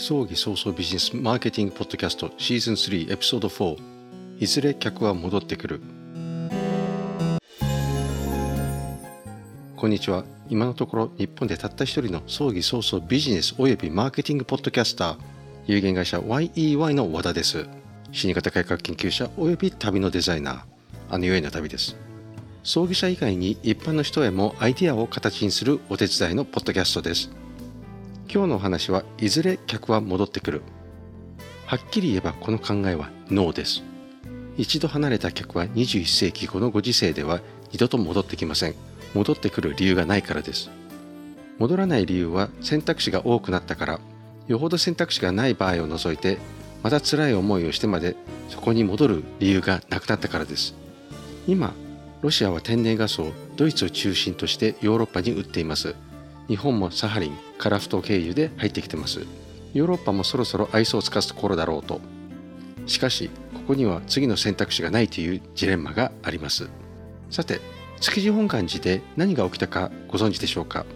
葬儀早々ビジネスマーケティングポッドキャストシーズン3エピソード4いずれ客は戻ってくる。こんにちは。今のところ日本でたった一人の葬儀早々ビジネスおよびマーケティングポッドキャスター有限会社 YEY の和田です。死に方改革研究者および旅のデザイナーあのよいな旅です。葬儀者以外に一般の人へもアイデアを形にするお手伝いのポッドキャストです。今日の話はいずれ客は戻ってくる。はっきり言えばこの考えはノーです。一度離れた客は21世紀このご時世では二度と戻ってきません。戻ってくる理由がないからです。戻らない理由は選択肢が多くなったから。よほど選択肢がない場合を除いてまた辛い思いをしてまでそこに戻る理由がなくなったからです。今ロシアは天然ガスをドイツを中心としてヨーロッパに売っています。日本もサハリンカラフト経由で入ってきてます。ヨーロッパもそろそろ愛想を尽かすところだろうと。しかしここには次の選択肢がないというジレンマがあります。さて築地本願寺で何が起きたかご存知でしょうか？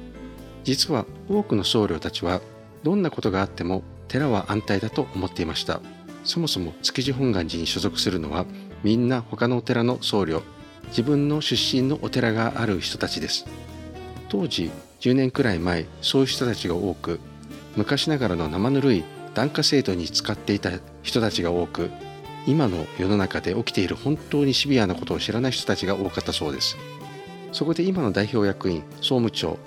実は多くの僧侶たちはどんなことがあっても寺は安泰だと思っていました。そもそも築地本願寺に所属するのはみんな他のお寺の僧侶自分の出身のお寺がある人たちです。当時10年くらい前そういう人たちが多く昔ながらの生ぬるい檀家制度に使っていた人たちが多く今の世の中で起きている本当にシビアなことを知らない人たちが多かったそうです。そこで今の代表役員総務長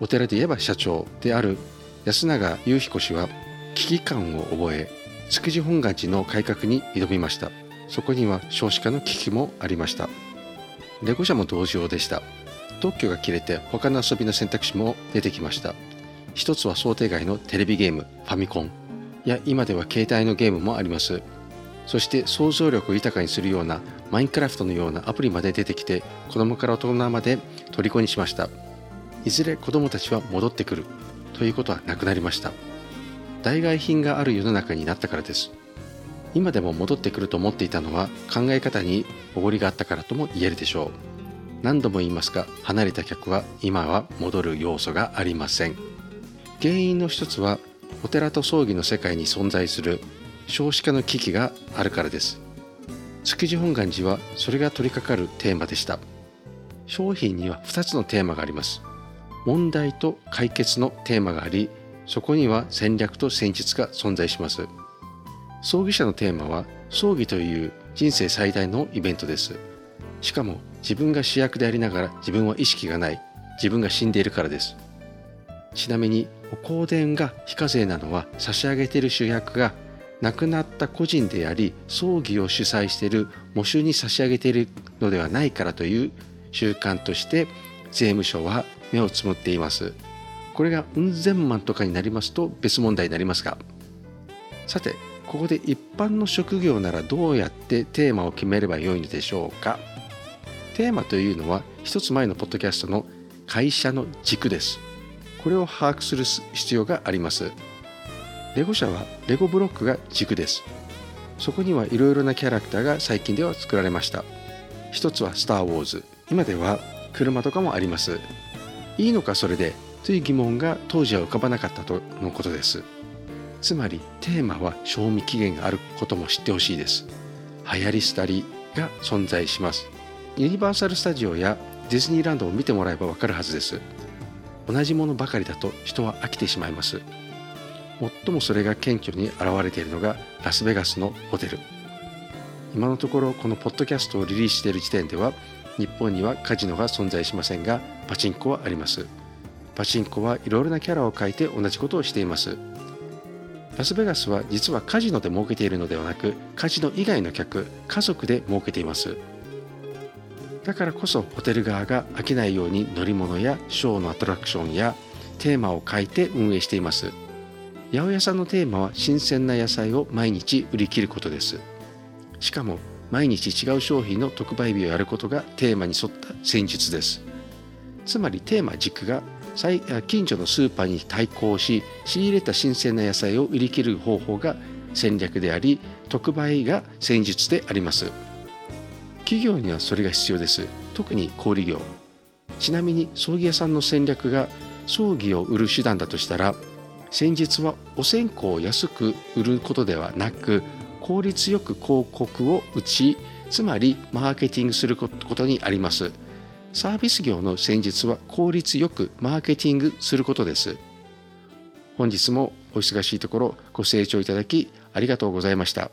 お寺で言えば社長である安永雄彦氏は危機感を覚え築地本願寺の改革に挑みました。そこには少子化の危機もありました。レゴ社も同様でした。特許が切れて他の遊びの選択肢も出てきました。一つは想定外のテレビゲームファミコン。や今では携帯のゲームもあります。そして想像力を豊かにするようなマインクラフトのようなアプリまで出てきて子供から大人まで虜にしました。いずれ子供たちは戻ってくるということはなくなりました。代替品がある世の中になったからです。今でも戻ってくると思っていたのは考え方におごりがあったからとも言えるでしょう。何度も言いますが離れた客は今は戻る要素がありません。原因の一つはお寺と葬儀の世界に存在する少子化の危機があるからです。築地本願寺はそれが取り掛かるテーマでした。商品には2つのテーマがあります。問題と解決のテーマがありそこには戦略と戦術が存在します。葬儀者のテーマは葬儀という人生最大のイベントです。しかも自分が主役でありながら自分は意識がない。自分が死んでいるからです。ちなみにお香典が非課税なのは差し上げている主役が亡くなった個人であり葬儀を主催している喪主に差し上げているのではないからという習慣として税務署は目をつむっています。これがうん千万とかになりますと別問題になりますが。さてここで一般の職業ならどうやってテーマを決めればよいのでしょうか？テーマというのは一つ前のポッドキャストの会社の軸です。これを把握する必要があります。レゴ社はレゴブロックが軸です。そこにはいろいろなキャラクターが最近では作られました。一つはスター・ウォーズ。今では車とかもあります。いいのかそれでという疑問が当時は浮かばなかったとのことです。つまりテーマは賞味期限があることも知ってほしいです。流行り廃りが存在します。ユニバーサル・スタジオやディズニーランドを見てもらえばわかるはずです。同じものばかりだと人は飽きてしまいます。最もそれが顕著に現れているのがラスベガスのホテル。今のところこのポッドキャストをリリースしている時点では日本にはカジノが存在しませんがパチンコはあります。パチンコはいろいろなキャラを描いて同じことをしています。ラスベガスは実はカジノで儲けているのではなくカジノ以外の客家族で儲けています。だからこそホテル側が飽きないように乗り物やショーのアトラクションやテーマを書いて運営しています。八百屋さんのテーマは新鮮な野菜を毎日売り切ることです。しかも毎日違う商品の特売日をやることがテーマに沿った戦術です。つまりテーマ軸が近所のスーパーに対抗し仕入れた新鮮な野菜を売り切る方法が戦略であり特売が戦術であります。企業にはそれが必要です。特に小売業。ちなみに葬儀屋さんの戦略が葬儀を売る手段だとしたら先日はお線香を安く売ることではなく効率よく広告を打ちつまりマーケティングすることにあります。サービス業の戦術は効率よくマーケティングすることです。本日もお忙しいところご清聴いただきありがとうございました。